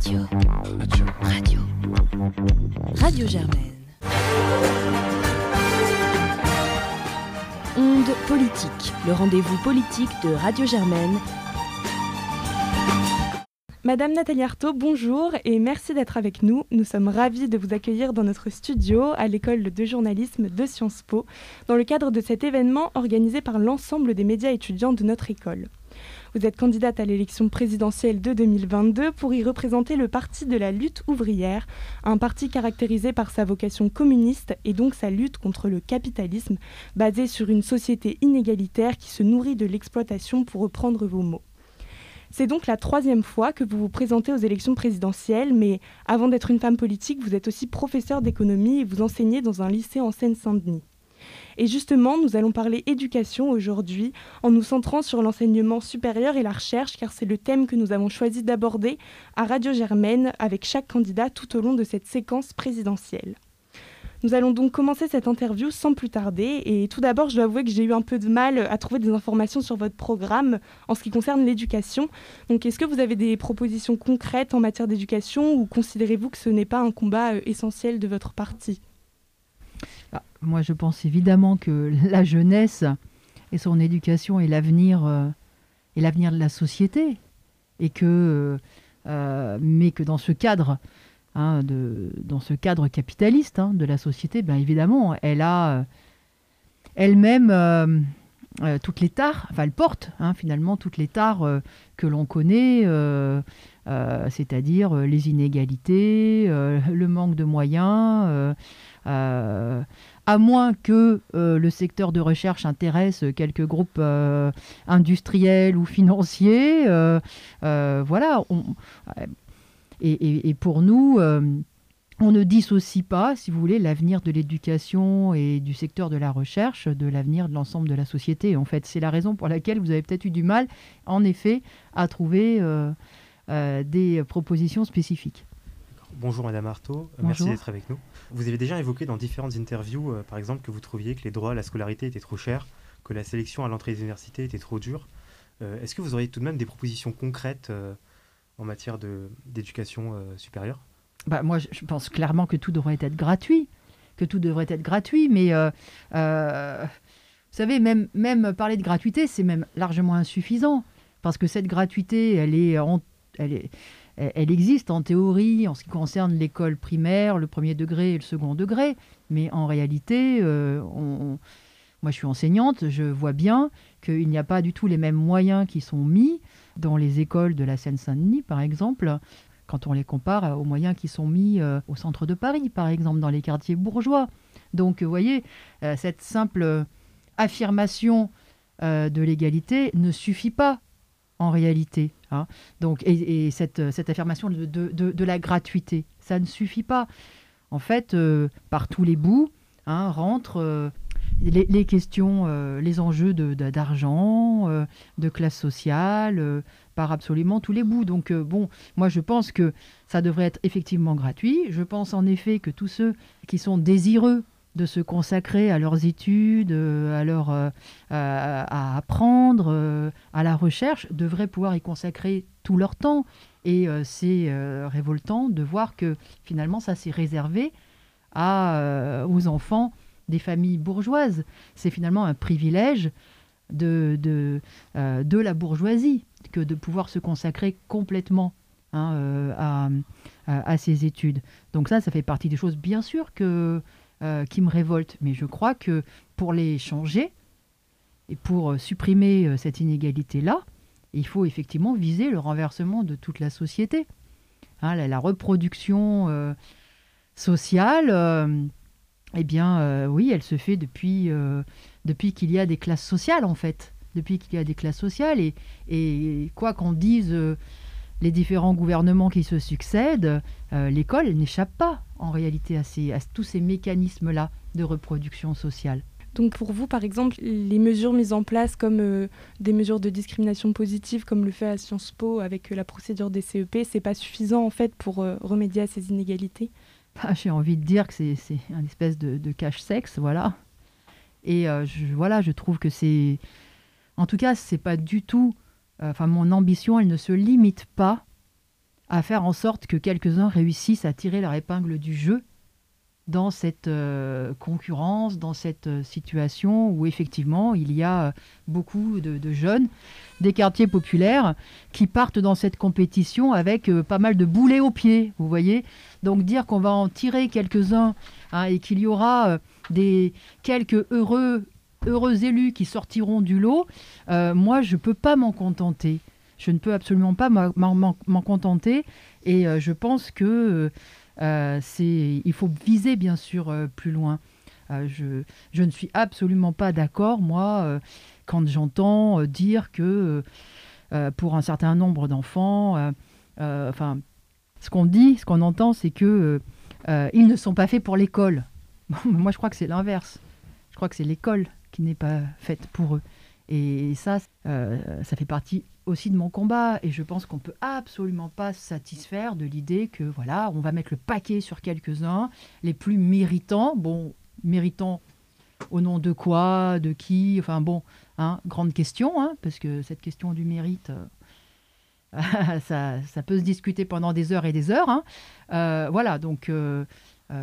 Radio. Radio. Radio. Radio Germaine. Onde politique, le rendez-vous politique de Radio Germaine. Madame Nathalie Artaud, bonjour et merci d'être avec nous. Nous sommes ravis de vous accueillir dans notre studio à l'école de journalisme de Sciences Po, dans le cadre de cet événement organisé par l'ensemble des médias étudiants de notre école. Vous êtes candidate à l'élection présidentielle de 2022 pour y représenter le Parti de la lutte ouvrière, un parti caractérisé par sa vocation communiste et donc sa lutte contre le capitalisme, basé sur une société inégalitaire qui se nourrit de l'exploitation pour reprendre vos mots. C'est donc la troisième fois que vous vous présentez aux élections présidentielles, mais avant d'être une femme politique, vous êtes aussi professeur d'économie et vous enseignez dans un lycée en Seine-Saint-Denis. Et justement, nous allons parler éducation aujourd'hui en nous centrant sur l'enseignement supérieur et la recherche, car c'est le thème que nous avons choisi d'aborder à Radio Germaine avec chaque candidat tout au long de cette séquence présidentielle. Nous allons donc commencer cette interview sans plus tarder. Et tout d'abord, je dois avouer que j'ai eu un peu de mal à trouver des informations sur votre programme en ce qui concerne l'éducation. Donc, est-ce que vous avez des propositions concrètes en matière d'éducation ou considérez-vous que ce n'est pas un combat euh, essentiel de votre parti? Ah, moi, je pense évidemment que la jeunesse et son éducation est l'avenir euh, l'avenir de la société et que euh, euh, mais que dans ce cadre hein, dans ce cadre capitaliste hein, de la société, bien évidemment, elle a elle-même toutes les tares, enfin elle porte hein, finalement toutes les tares que l'on connaît, c'est-à-dire les inégalités, le manque de moyens, euh, à moins que euh, le secteur de recherche intéresse quelques groupes euh, industriels ou financiers. voilà. et, pour nous, on ne dissocie pas, si vous voulez, l'avenir de l'éducation et du secteur de la recherche de l'avenir de l'ensemble de la société. En fait, c'est la raison pour laquelle vous avez peut-être eu du mal, en effet, à trouver des propositions spécifiques. Bonjour Madame Artaud, merci d'être avec nous. Vous avez déjà évoqué dans différentes interviews, euh, par exemple, que vous trouviez que les droits à la scolarité étaient trop chers, que la sélection à l'entrée des universités était trop dure. Euh, est-ce que vous auriez tout de même des propositions concrètes euh, en matière d'éducation supérieure? Bah, Moi, je pense clairement que tout devrait être gratuit, que tout devrait être gratuit, mais vous savez, même, même parler de gratuité, c'est même largement insuffisant, parce que cette gratuité, elle est, elle est elle existe en théorie en ce qui concerne l'école primaire, le premier degré et le second degré, mais en réalité, euh, moi je suis enseignante, je vois bien qu'il n'y a pas du tout les mêmes moyens qui sont mis dans les écoles de la Seine-Saint-Denis, par exemple, quand on les compare aux moyens qui sont mis euh, au centre de Paris, par exemple, dans les quartiers bourgeois. Donc, vous voyez, euh, cette simple affirmation de l'égalité ne suffit pas en réalité. Hein. Donc, et, cette, cette, affirmation de, la gratuité, ça ne suffit pas. En fait, euh, par tous les bouts hein, rentrent euh, les, questions, euh, les enjeux d'argent, de, classe sociale, par absolument tous les bouts. Donc, bon, moi, je pense que ça devrait être effectivement gratuit. Je pense en effet que tous ceux qui sont désireux de se consacrer à leurs études, à, leur, euh, à apprendre, euh, à la recherche, devraient pouvoir y consacrer tout leur temps. Et euh, c'est révoltant de voir que finalement ça s'est réservé à, aux enfants des familles bourgeoises. C'est finalement un privilège de, de, de, la bourgeoisie que de pouvoir se consacrer complètement hein, à, à, à, ces études. Donc ça, ça fait partie des choses, bien sûr, que euh, qui me révoltent. Mais je crois que pour les changer et pour euh, supprimer euh, cette inégalité-là, il faut effectivement viser le renversement de toute la société. Hein, la, reproduction sociale, eh bien, oui, elle se fait depuis, depuis qu'il y a des classes sociales, en fait. Depuis qu'il y a des classes sociales. Et, et quoi qu'on dise les différents gouvernements qui se succèdent, euh, l'école n'échappe pas en réalité à, ces, à tous ces mécanismes-là de reproduction sociale. Donc pour vous, par exemple, les mesures mises en place comme euh, des mesures de discrimination positive, comme le fait à Sciences Po avec euh, la procédure des CEP, c'est pas suffisant en fait pour remédier à ces inégalités? Bah, J'ai envie de dire que c'est un espèce de, de cache-sexe, voilà. Et je, voilà, je trouve que c'est... En tout cas, c'est pas du tout Enfin, mon ambition, elle ne se limite pas à faire en sorte que quelques-uns réussissent à tirer leur épingle du jeu dans cette euh, concurrence, dans cette euh, situation où effectivement il y a beaucoup de, jeunes des quartiers populaires qui partent dans cette compétition avec euh, pas mal de boulets aux pieds, vous voyez. Donc dire qu'on va en tirer quelques-uns hein, et qu'il y aura des quelques heureux heureux élus qui sortiront du lot, moi je ne peux pas m'en contenter. Je ne peux absolument pas m'en contenter et je pense que euh, il faut viser bien sûr euh, plus loin. Euh, je, je, ne suis absolument pas d'accord, moi, quand j'entends dire que pour un certain nombre d'enfants, enfin, ce qu'on dit, ce qu'on entend, c'est que ils ne sont pas faits pour l'école. moi, je crois que c'est l'inverse. Je crois que c'est l'école qui n'est pas faite pour eux. Et ça, ça fait partie aussi de mon combat. Et je pense qu'on peut absolument pas se satisfaire de l'idée que voilà, on va mettre le paquet sur quelques-uns, les plus méritants. Bon, méritants au nom de quoi, de qui, enfin bon, hein, grande question, hein, parce que cette question du mérite. Euh, ça, ça, peut se discuter pendant des heures et des heures. Hein. Euh, voilà, donc euh,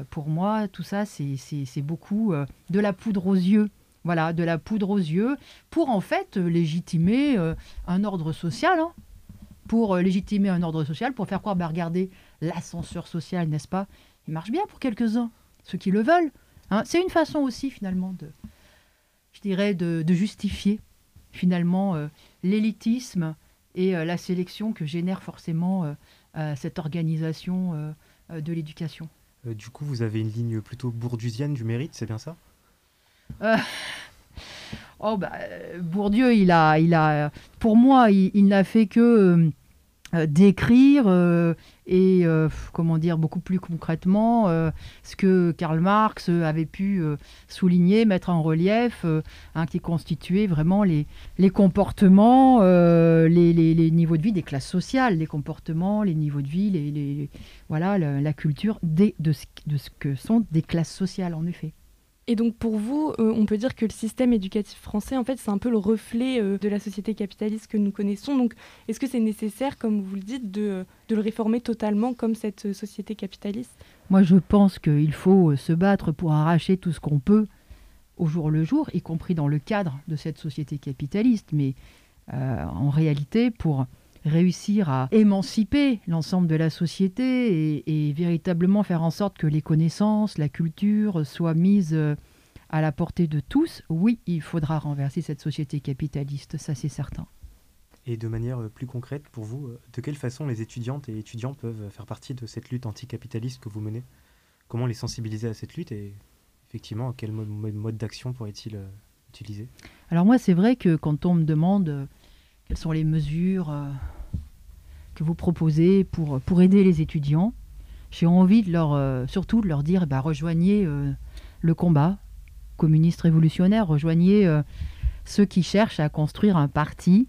pour moi, tout ça, c'est beaucoup de la poudre aux yeux voilà, de la poudre aux yeux, pour en fait légitimer euh, un ordre social. Hein. pour euh, légitimer un ordre social, pour faire croire, bah, regardez, l'ascenseur social, n'est-ce pas? Il marche bien pour quelques-uns, ceux qui le veulent. Hein. C'est une façon aussi, finalement, de, je dirais, de, justifier, finalement, euh, l'élitisme et la sélection que génère forcément cette organisation de l'éducation. du coup, vous avez une ligne plutôt bourdieusienne du mérite, c'est bien ça? euh, oh bah, Bourdieu, il a, il a, pour moi, il, n'a fait que euh, décrire euh, et comment dire beaucoup plus concrètement ce que Karl Marx avait pu souligner, mettre en relief, hein, qui constituait vraiment les, les comportements, les, les, niveaux de vie des classes sociales, les comportements, les niveaux de vie, les, voilà la, culture des, de, de ce que sont des classes sociales en effet. Et donc pour vous, euh, on peut dire que le système éducatif français, en fait, c'est un peu le reflet euh, de la société capitaliste que nous connaissons. Donc est-ce que c'est nécessaire, comme vous le dites, de, le réformer totalement comme cette euh, société capitaliste? Moi, je pense qu'il faut se battre pour arracher tout ce qu'on peut au jour le jour, y compris dans le cadre de cette société capitaliste. Mais en réalité, pour réussir à émanciper l'ensemble de la société et, véritablement faire en sorte que les connaissances, la culture soient mises euh, à la portée de tous, oui, il faudra renverser cette société capitaliste, ça c'est certain. Et de manière euh, plus concrète, pour vous, euh, de quelle façon les étudiantes et étudiants peuvent faire partie de cette lutte anticapitaliste que vous menez? Comment les sensibiliser à cette lutte et effectivement, quel mode, d'action pourrait-il utiliser? Alors moi, c'est vrai que quand on me demande quelles sont les mesures que vous proposez pour, pour aider les étudiants. J'ai envie de leur, euh, surtout de leur dire, bah, rejoignez euh, le combat communiste révolutionnaire, rejoignez euh, ceux qui cherchent à construire un parti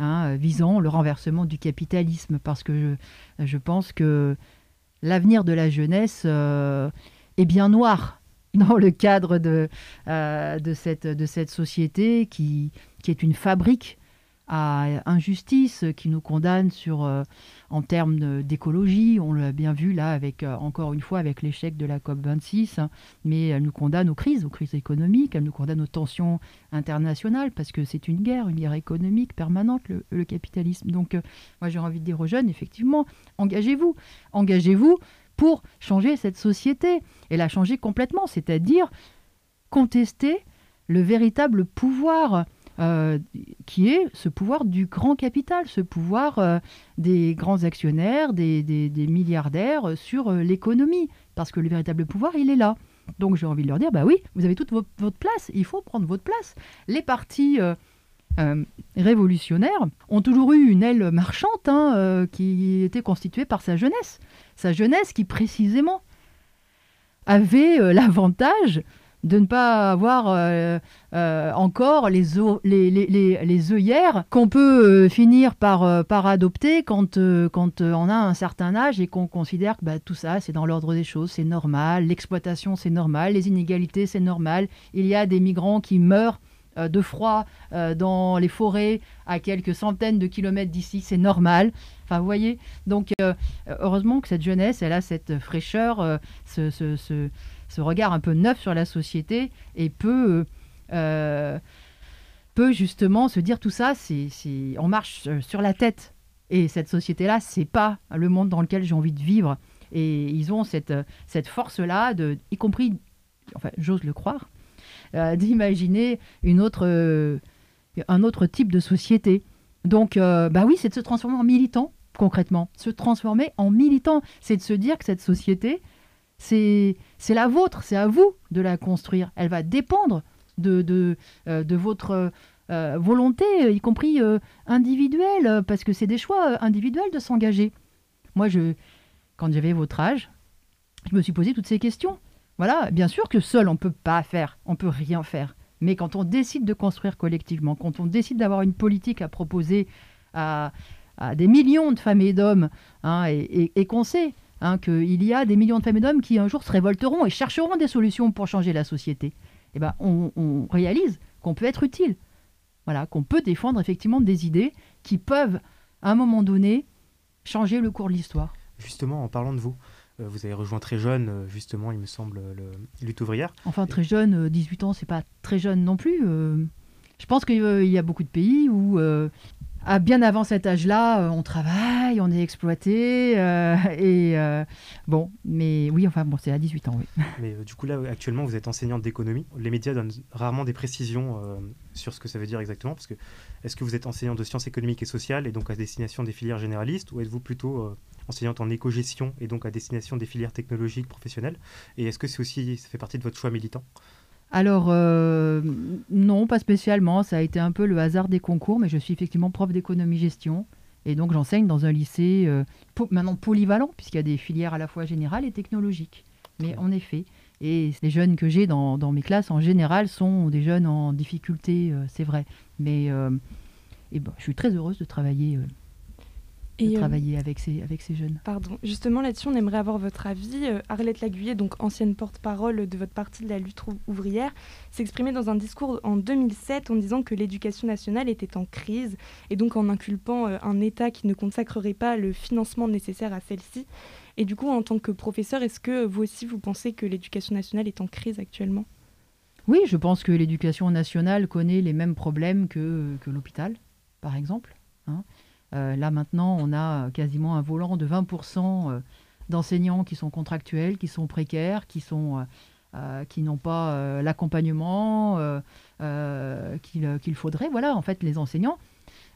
hein, visant le renversement du capitalisme, parce que je, je pense que l'avenir de la jeunesse est bien noir dans le cadre de, de, cette, de cette société qui, qui est une fabrique à injustice, qui nous condamne sur, euh, en termes d'écologie. On l'a bien vu là, avec, euh, encore une fois, avec l'échec de la COP26. Hein. mais elle nous condamne aux crises, aux crises économiques, elle nous condamne aux tensions internationales, parce que c'est une guerre, une guerre économique permanente, le, capitalisme. Donc, euh, moi, j'ai envie de dire aux jeunes, effectivement, engagez-vous. Engagez-vous pour changer cette société et la changer complètement, c'est-à-dire contester le véritable pouvoir euh, qui est ce pouvoir du grand capital, ce pouvoir euh, des grands actionnaires, des, milliardaires sur euh, l'économie. Parce que le véritable pouvoir, il est là. Donc j'ai envie de leur dire, bah oui, vous avez toute votre, place, il faut prendre votre place. Les partis révolutionnaires ont toujours eu une aile marchande hein, qui était constituée par sa jeunesse. Sa jeunesse qui précisément avait l'avantage de ne pas avoir euh, euh, encore les, les, les, les, œillères qu'on peut euh, finir par, par adopter quand, quand on a un certain âge et qu'on considère que bah, tout ça, c'est dans l'ordre des choses, c'est normal, l'exploitation, c'est normal, les inégalités, c'est normal, il y a des migrants qui meurent de froid dans les forêts à quelques centaines de kilomètres d'ici, c'est normal. Enfin, vous voyez, donc heureusement que cette jeunesse, elle a cette fraîcheur, ce, ce, regard un peu neuf sur la société et peut, peut justement se dire tout ça, c'est, on marche sur la tête. Et cette société-là, c'est pas le monde dans lequel j'ai envie de vivre. Et ils ont cette, cette force-là, de, y compris, enfin, j'ose le croire, euh, d'imaginer une autre, euh, un autre type de société. Donc, euh, bah oui, c'est de se transformer en militant, concrètement. Se transformer en militant, c'est de se dire que cette société, c'est la vôtre, c'est à vous de la construire. Elle va dépendre de, de, de votre volonté, y compris individuelle, parce que c'est des choix individuels de s'engager. Moi, je, quand j'avais votre âge, je me suis posé toutes ces questions. Voilà, bien sûr que seul on ne peut pas faire, on peut rien faire. Mais quand on décide de construire collectivement, quand on décide d'avoir une politique à proposer à, des millions de femmes et d'hommes, hein, et, qu'on sait hein, qu'il y a des millions de femmes et d'hommes qui un jour se révolteront et chercheront des solutions pour changer la société, eh ben, on, on réalise qu'on peut être utile. Voilà, qu'on peut défendre effectivement des idées qui peuvent, à un moment donné, changer le cours de l'histoire. Justement, en parlant de vous, euh, vous avez rejoint très jeune, euh, justement, il me semble, le lutte ouvrière. Enfin, très jeune, 18 euh, ans, c'est pas très jeune non plus. Je pense qu'il y a beaucoup de pays où, à bien avant cet âge-là, on travaille, on est exploité. et bon, mais oui, enfin, bon, c'est à 18 ans, oui. Mais du coup, là, actuellement, vous êtes enseignante d'économie. Les médias donnent rarement des précisions sur ce que ça veut dire exactement. Parce que, est-ce que vous êtes enseignant de sciences économiques et sociales et donc à destination des filières généralistes ou êtes-vous plutôt enseignante en éco-gestion et donc à destination des filières technologiques professionnelles? Et est-ce que c'est aussi, ça fait partie de votre choix militant? Alors, euh, non, pas spécialement. Ça a été un peu le hasard des concours, mais je suis effectivement prof d'économie-gestion. Et donc, j'enseigne dans un lycée euh, maintenant polyvalent, puisqu'il y a des filières à la fois générales et technologiques. Mais en effet, et les jeunes que j'ai dans, mes classes, en général, sont des jeunes en difficulté, euh, c'est vrai. Mais ben, je suis très heureuse de travailler et euh, travailler avec, ces, avec ces jeunes. Pardon. Justement, là-dessus, on aimerait avoir votre avis. Euh, Arlette Laguillet, donc ancienne porte-parole de votre parti de la lutte ouvrière, s'exprimait dans un discours en 2007 en disant que l'éducation nationale était en crise et donc en inculpant euh, un État qui ne consacrerait pas le financement nécessaire à celle-ci. Et du coup, en tant que professeur, est-ce que vous aussi, vous pensez que l'éducation nationale est en crise actuellement? Oui, je pense que l'éducation nationale connaît les mêmes problèmes que, que l'hôpital, par exemple. Hein. Euh, là maintenant, on a quasiment un volant de 20% euh, d'enseignants qui sont contractuels, qui sont précaires, qui sont euh, qui n'ont pas l'accompagnement qu'il faudrait. Voilà, en fait, les enseignants,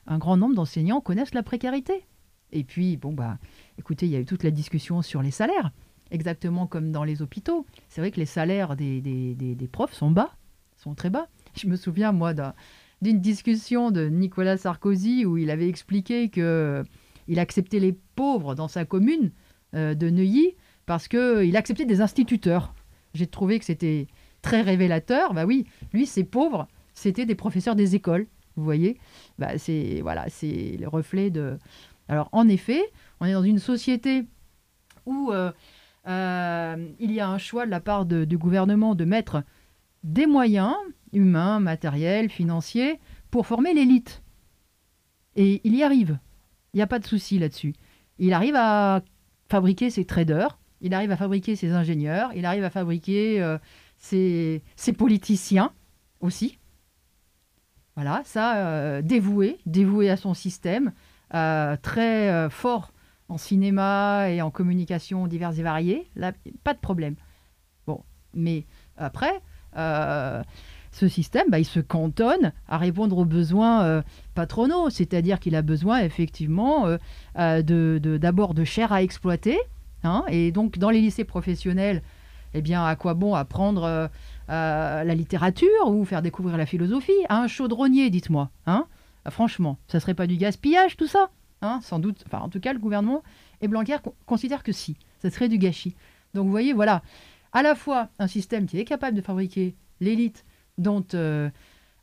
un grand nombre d'enseignants connaissent la précarité. Et puis, bon, bah, écoutez, il y a eu toute la discussion sur les salaires, exactement comme dans les hôpitaux. C'est vrai que les salaires des, des, des profs sont bas, sont très bas. Je me souviens, moi, d'un d'une discussion de Nicolas Sarkozy où il avait expliqué que il acceptait les pauvres dans sa commune euh, de Neuilly parce qu'il acceptait des instituteurs. J'ai trouvé que c'était très révélateur. Bah oui, lui, ces pauvres, c'était des professeurs des écoles. Vous voyez, bah c'est voilà, c'est le reflet de. Alors en effet, on est dans une société où euh, euh, il y a un choix de la part du gouvernement de mettre des moyens humains, matériels, financiers, pour former l'élite. Et il y arrive. Il n'y a pas de souci là-dessus. Il arrive à fabriquer ses traders, il arrive à fabriquer ses ingénieurs, il arrive à fabriquer euh, ses, politiciens aussi. Voilà, ça, euh, dévoué, dévoué à son système, euh, très fort en cinéma et en communication diverses et variées. Là, pas de problème. Bon, mais après, ce système, bah, il se cantonne à répondre aux besoins euh, patronaux, c'est-à-dire qu'il a besoin effectivement euh, euh, d'abord de, chair à exploiter, hein, et donc dans les lycées professionnels, eh bien, à quoi bon apprendre la littérature ou faire découvrir la philosophie? À un chaudronnier, dites-moi, hein. Franchement, ça serait pas du gaspillage tout ça hein? Sans doute, enfin en tout cas le gouvernement et Blanquer considèrent que si, ça serait du gâchis. Donc vous voyez, voilà, à la fois un système qui est capable de fabriquer l'élite dont euh,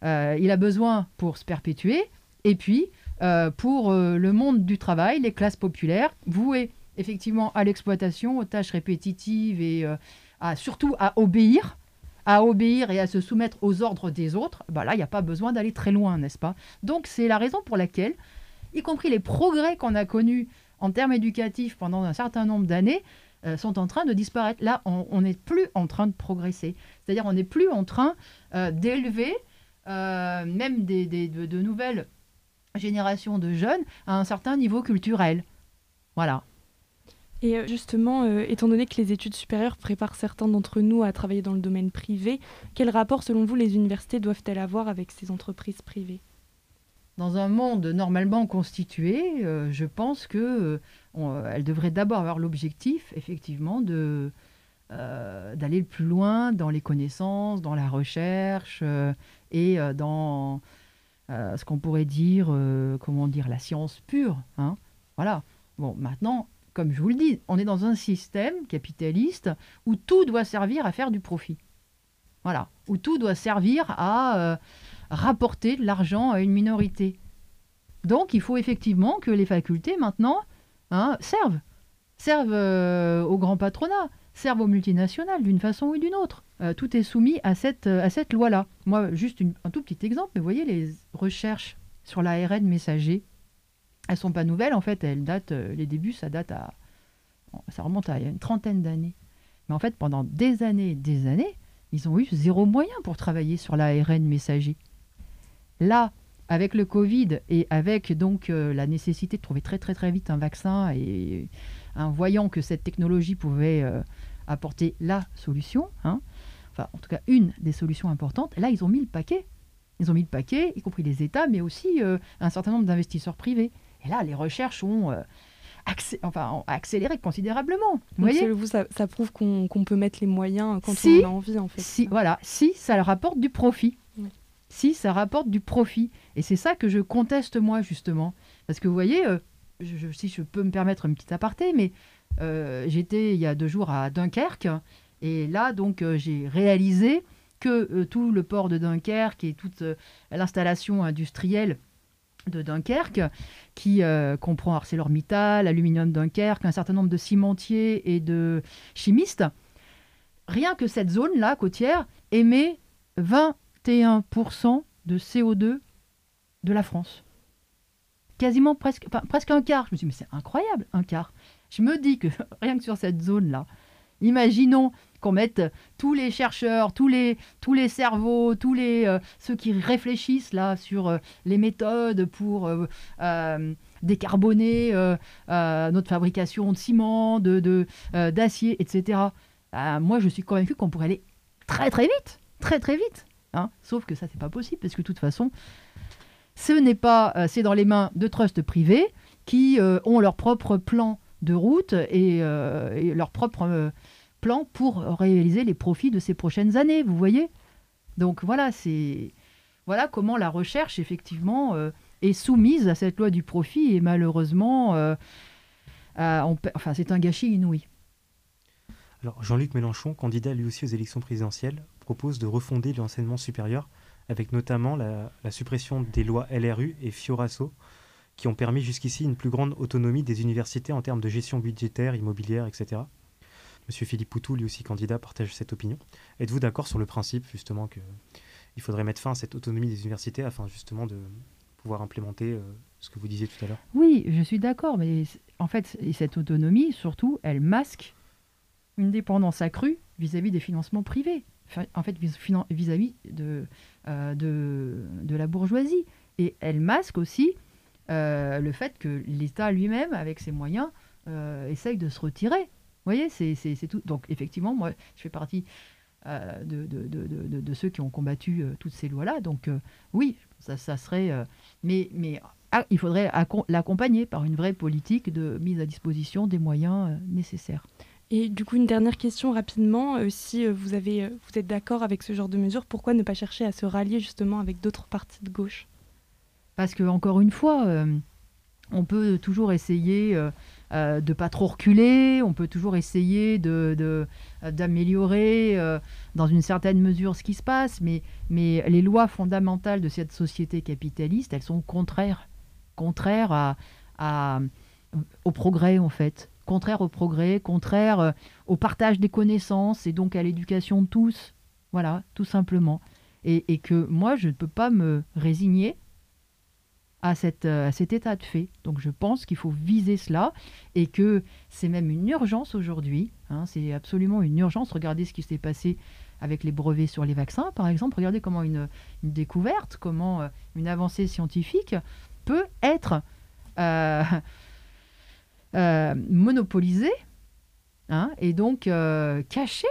euh, il a besoin pour se perpétuer, et puis euh, pour le monde du travail, les classes populaires, vouées effectivement à l'exploitation, aux tâches répétitives et surtout à obéir, à obéir et à se soumettre aux ordres des autres, bah là, il n'y a pas besoin d'aller très loin, n'est-ce pas? Donc c'est la raison pour laquelle, y compris les progrès qu'on a connus en termes éducatifs pendant un certain nombre d'années, euh, sont en train de disparaître. Là, on n'est plus en train de progresser. C'est-à-dire, on n'est plus en train euh, d'élever euh, même des, de, nouvelles générations de jeunes à un certain niveau culturel. Voilà. Et justement, étant donné que les études supérieures préparent certains d'entre nous à travailler dans le domaine privé, quel rapport, selon vous, les universités doivent-elles avoir avec ces entreprises privées? Dans un monde normalement constitué, je pense que euh, elle devrait d'abord avoir l'objectif, effectivement, de, euh, d'aller le plus loin dans les connaissances, dans la recherche euh, et dans ce qu'on pourrait dire, comment dire, la science pure. Hein. Voilà. Bon, maintenant, comme je vous le dis, on est dans un système capitaliste où tout doit servir à faire du profit. Voilà. Où tout doit servir à rapporter de l'argent à une minorité. Donc, il faut effectivement que les facultés, maintenant, hein, servent. Servent euh, au grand patronat, servent aux multinationales d'une façon ou d'une autre. Euh, tout est soumis à cette, euh, loi-là. Moi, juste un tout petit exemple, mais vous voyez, les recherches sur l'ARN messager, elles sont pas nouvelles, en fait, elles datent, les débuts, ça date à... Ça remonte à une trentaine d'années. Mais en fait, pendant des années et des années, ils ont eu zéro moyen pour travailler sur l'ARN messager. Là, avec le Covid et avec donc euh, la nécessité de trouver très très très vite un vaccin et en voyant que cette technologie pouvait euh, apporter la solution, hein, enfin en tout cas une des solutions importantes, là ils ont mis le paquet. Ils ont mis le paquet, y compris les États, mais aussi euh, un certain nombre d'investisseurs privés. Et là, les recherches ont, enfin, accéléré considérablement. Vous voyez? vous, ça, prouve qu'on peut mettre les moyens quand on a envie, en fait. Si, voilà, si ça leur apporte du profit si ça rapporte du profit. Et c'est ça que je conteste moi, justement. Parce que vous voyez, euh, si je peux me permettre un petit aparté, mais euh, j'étais il y a deux jours à Dunkerque, et là, donc, euh, j'ai réalisé que tout le port de Dunkerque et toute l'installation industrielle de Dunkerque, qui comprend ArcelorMittal, Aluminium Dunkerque, un certain nombre de cimentiers et de chimistes, rien que cette zone-là, côtière, émet 20 21% de CO2 de la France. Quasiment presque, un quart. Je me dis, mais c'est incroyable, un quart. Je me dis que rien que sur cette zone-là, imaginons qu'on mette tous les chercheurs, tous les, tous les cerveaux, tous les, euh, ceux qui réfléchissent là sur euh, les méthodes pour euh, décarboner notre fabrication de ciment, de, d'acier, etc. moi, je suis convaincu qu'on pourrait aller très très vite, très très vite. Hein. Sauf que ça, c'est pas possible, parce que de toute façon, ce n'est pas, euh, c'est dans les mains de trusts privés qui euh, ont leur propre plan de route et, euh, leur propre plan pour réaliser les profits de ces prochaines années, vous voyez? Donc voilà, c'est voilà comment la recherche, effectivement, est soumise à cette loi du profit et malheureusement, enfin, c'est un gâchis inouï. Alors Jean-Luc Mélenchon, candidat lui aussi aux élections présidentielles, propose de refonder l'enseignement supérieur, avec notamment la, suppression des lois LRU et Fioraso, qui ont permis jusqu'ici une plus grande autonomie des universités en termes de gestion budgétaire, immobilière, etc. Monsieur Philippe Poutou, lui aussi candidat, partage cette opinion. Êtes-vous d'accord sur le principe justement qu'il faudrait mettre fin à cette autonomie des universités afin justement de pouvoir implémenter euh, ce que vous disiez tout à l'heure? Oui, je suis d'accord, mais en fait, cette autonomie, surtout, elle masque une dépendance accrue vis-à-vis -vis des financements privés en fait vis-à-vis de, euh, de, de, la bourgeoisie. Et elle masque aussi euh, le fait que l'État lui-même, avec ses moyens, euh, essaye de se retirer. Vous voyez, c'est tout. Donc effectivement, moi, je fais partie de, de, de, de, ceux qui ont combattu toutes ces lois-là. Donc oui, ça, ça serait... mais mais ah, il faudrait l'accompagner par une vraie politique de mise à disposition des moyens nécessaires. Et du coup, une dernière question rapidement. Euh, si euh, vous, avez, euh, vous êtes d'accord avec ce genre de mesures, pourquoi ne pas chercher à se rallier justement avec d'autres partis de gauche? Parce que, encore une fois, on peut toujours essayer de ne pas trop reculer, on peut toujours essayer d'améliorer de, dans une certaine mesure ce qui se passe, mais, mais les lois fondamentales de cette société capitaliste, elles sont contraires, contraires à, au progrès en fait contraire au progrès, contraire euh, au partage des connaissances et donc à l'éducation de tous. Voilà, tout simplement. Et, que moi, je ne peux pas me résigner à, cette, à cet état de fait. Donc je pense qu'il faut viser cela et que c'est même une urgence aujourd'hui. Hein, c'est absolument une urgence. Regardez ce qui s'est passé avec les brevets sur les vaccins, par exemple. Regardez comment une, découverte, comment euh, une avancée scientifique peut être euh, euh, monopolisée hein, et donc cachée,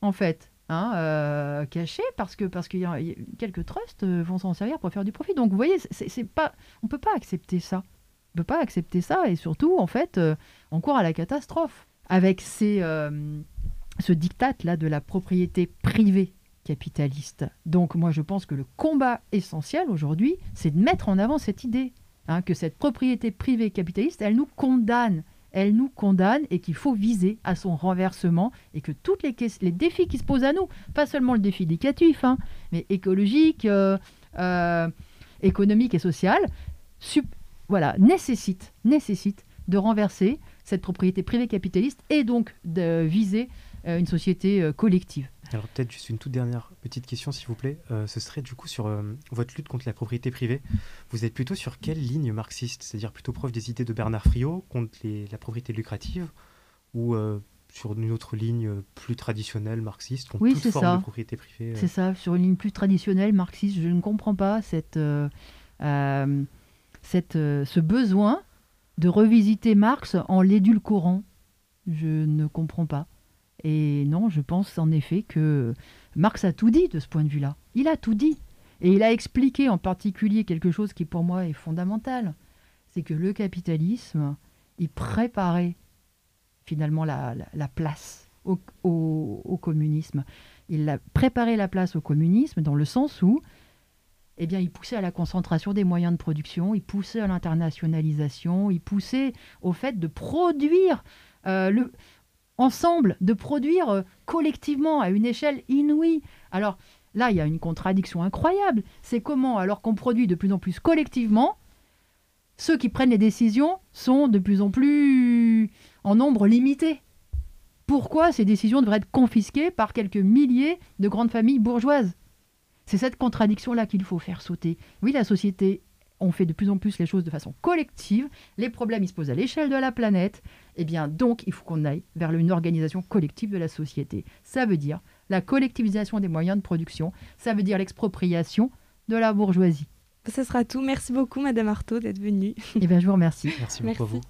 en fait. Hein, cachée parce que parce qu'il y, a quelques trusts vont s'en servir pour faire du profit. Donc vous voyez, c'est pas, on peut pas accepter ça. On peut pas accepter ça et surtout en fait, on court à la catastrophe avec ces ce diktat-là de la propriété privée capitaliste. Donc moi je pense que le combat essentiel aujourd'hui, c'est de mettre en avant cette idée, hein, que cette propriété privée capitaliste, elle nous condamne, elle nous condamne et qu'il faut viser à son renversement et que tous les, défis qui se posent à nous, pas seulement le défi éducatif, hein, mais écologique, euh, euh, économique et social, voilà, nécessitent, nécessitent de renverser cette propriété privée capitaliste et donc de viser euh, une société collective. Alors peut-être juste une toute dernière petite question, s'il vous plaît. Euh, ce serait du coup sur votre lutte contre la propriété privée. Vous êtes plutôt sur quelle ligne marxiste? C'est-à-dire plutôt proche des idées de Bernard Friot contre la propriété lucrative? Ou sur une autre ligne plus traditionnelle marxiste contre oui, toute forme ça. de propriété privée C'est ça, sur une ligne plus traditionnelle marxiste. Je ne comprends pas cette, cette, ce besoin de revisiter Marx en l'édulcorant. Je ne comprends pas. Et non, je pense en effet que Marx a tout dit de ce point de vue-là. Il a tout dit. Et il a expliqué en particulier quelque chose qui pour moi est fondamental. C'est que le capitalisme, il préparait finalement la, place au, communisme. Il a préparé la place au communisme dans le sens où eh bien, il poussait à la concentration des moyens de production, il poussait à l'internationalisation, il poussait au fait de produire euh, le, ensemble, de produire euh, collectivement à une échelle inouïe. Alors là, il y a une contradiction incroyable. C'est comment, alors qu'on produit de plus en plus collectivement, ceux qui prennent les décisions sont de plus en plus en nombre limité. Pourquoi ces décisions devraient être confisquées par quelques milliers de grandes familles bourgeoises? C'est cette contradiction-là qu'il faut faire sauter. Oui, la société on fait de plus en plus les choses de façon collective, les problèmes ils se posent à l'échelle de la planète, et eh bien donc il faut qu'on aille vers une organisation collective de la société. Ça veut dire la collectivisation des moyens de production, ça veut dire l'expropriation de la bourgeoisie. Ce sera tout. Merci beaucoup Madame Artaud d'être venue. Eh bien je vous remercie. Merci beaucoup à vous.